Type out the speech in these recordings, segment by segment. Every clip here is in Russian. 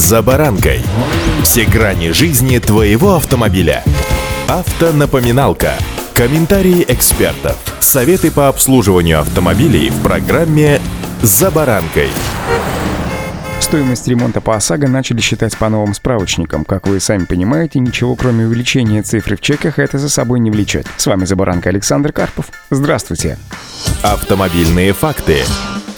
«За баранкой». Все грани жизни твоего автомобиля. Автонапоминалка. Комментарии экспертов. Советы по обслуживанию автомобилей в программе «За баранкой». Стоимость ремонта по ОСАГО начали считать по новым справочникам. Как вы сами понимаете, ничего кроме увеличения цифры в чеках это за собой не влечет. С вами «За баранкой» Александр Карпов. Здравствуйте. Автомобильные факты.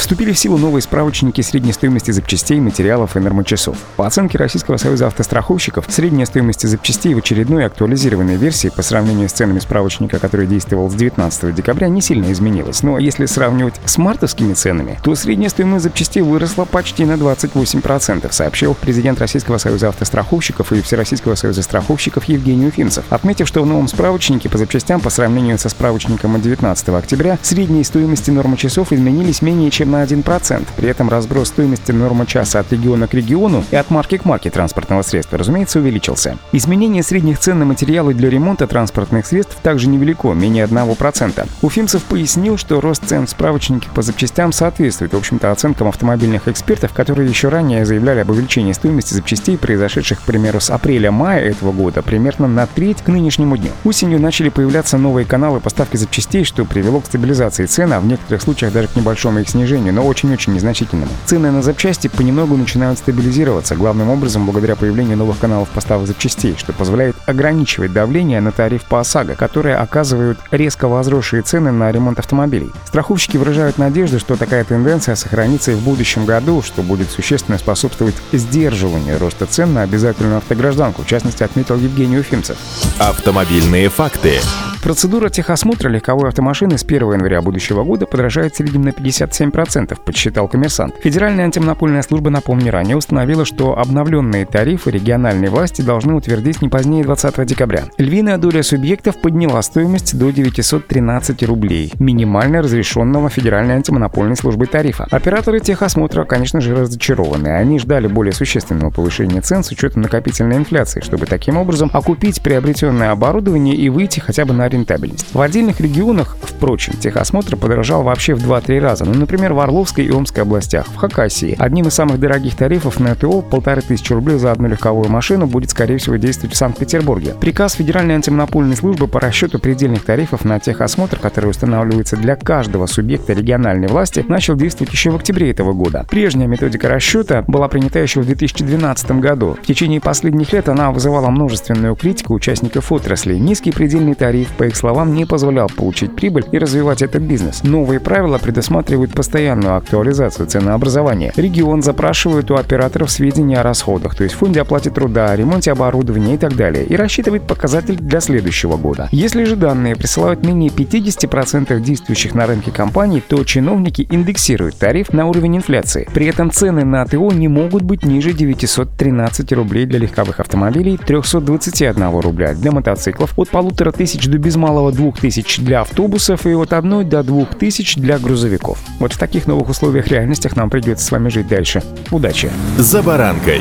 Вступили в силу новые справочники средней стоимости запчастей, материалов и нормочасов. По оценке Российского союза автостраховщиков, средняя стоимость запчастей в очередной актуализированной версии по сравнению с ценами справочника, который действовал с 19 декабря, не сильно изменилась. Но если сравнивать с мартовскими ценами, то средняя стоимость запчастей выросла почти на 28%, сообщил президент Российского союза автостраховщиков и Всероссийского союза страховщиков Евгений Уфимцев, отметив, что в новом справочнике по запчастям по сравнению со справочником от 19 октября средние стоимости нормочасов изменились менее чем на 1%. При этом разброс стоимости нормы часа от региона к региону и от марки к марке транспортного средства, разумеется, увеличился. Изменение средних цен на материалы для ремонта транспортных средств также невелико, менее 1%. Уфимцев пояснил, что рост цен в справочнике по запчастям соответствует, в общем-то, оценкам автомобильных экспертов, которые еще ранее заявляли об увеличении стоимости запчастей, произошедших, к примеру, с апреля-мая этого года, примерно на треть к нынешнему дню. Осенью начали появляться новые каналы поставки запчастей, что привело к стабилизации цен, а в некоторых случаях даже к небольшому их снижению снижению, но очень-очень незначительному. Цены на запчасти понемногу начинают стабилизироваться, главным образом благодаря появлению новых каналов поставок запчастей, что позволяет ограничивать давление на тариф по ОСАГО, которые оказывают резко возросшие цены на ремонт автомобилей. Страховщики выражают надежду, что такая тенденция сохранится и в будущем году, что будет существенно способствовать сдерживанию роста цен на обязательную автогражданку, в частности, отметил Евгений Уфимцев. Автомобильные факты. Процедура техосмотра легковой автомашины с 1 января будущего года подражает в среднем на 57%, подсчитал коммерсант. Федеральная антимонопольная служба, напомню, ранее установила, что обновленные тарифы региональной власти должны утвердить не позднее 20 декабря. Львиная доля субъектов подняла стоимость до 913 рублей, минимально разрешенного Федеральной антимонопольной службой тарифа. Операторы техосмотра, конечно же, разочарованы. Они ждали более существенного повышения цен с учетом накопительной инфляции, чтобы таким образом окупить приобретенное оборудование и выйти хотя бы на рентабельность. В отдельных регионах, впрочем, техосмотр подорожал вообще в 2-3 раза. Ну, например, в Орловской и Омской областях, в Хакасии. Одним из самых дорогих тарифов на ТО полторы тысячи рублей за одну легковую машину будет, скорее всего, действовать в Санкт-Петербурге. Приказ Федеральной антимонопольной службы по расчету предельных тарифов на техосмотр, который устанавливается для каждого субъекта региональной власти, начал действовать еще в октябре этого года. Прежняя методика расчета была принята еще в 2012 году. В течение последних лет она вызывала множественную критику участников отрасли. Низкий предельный тариф, по их словам, не позволял получить прибыль и развивать этот бизнес. Новые правила предусматривают постоянную актуализацию ценообразования. Регион запрашивает у операторов сведения о расходах, то есть фонде оплате труда, ремонте оборудования и так далее, и рассчитывает показатель для следующего года. Если же данные присылают менее 50% действующих на рынке компаний, то чиновники индексируют тариф на уровень инфляции. При этом цены на ТО не могут быть ниже 913 рублей для легковых автомобилей, 321 рубля для мотоциклов, от полутора тысяч до без малого 2000 для автобусов и от 1 до 2000 для грузовиков. Вот в таких новых условиях реальностях нам придется с вами жить дальше. Удачи! «За баранкой»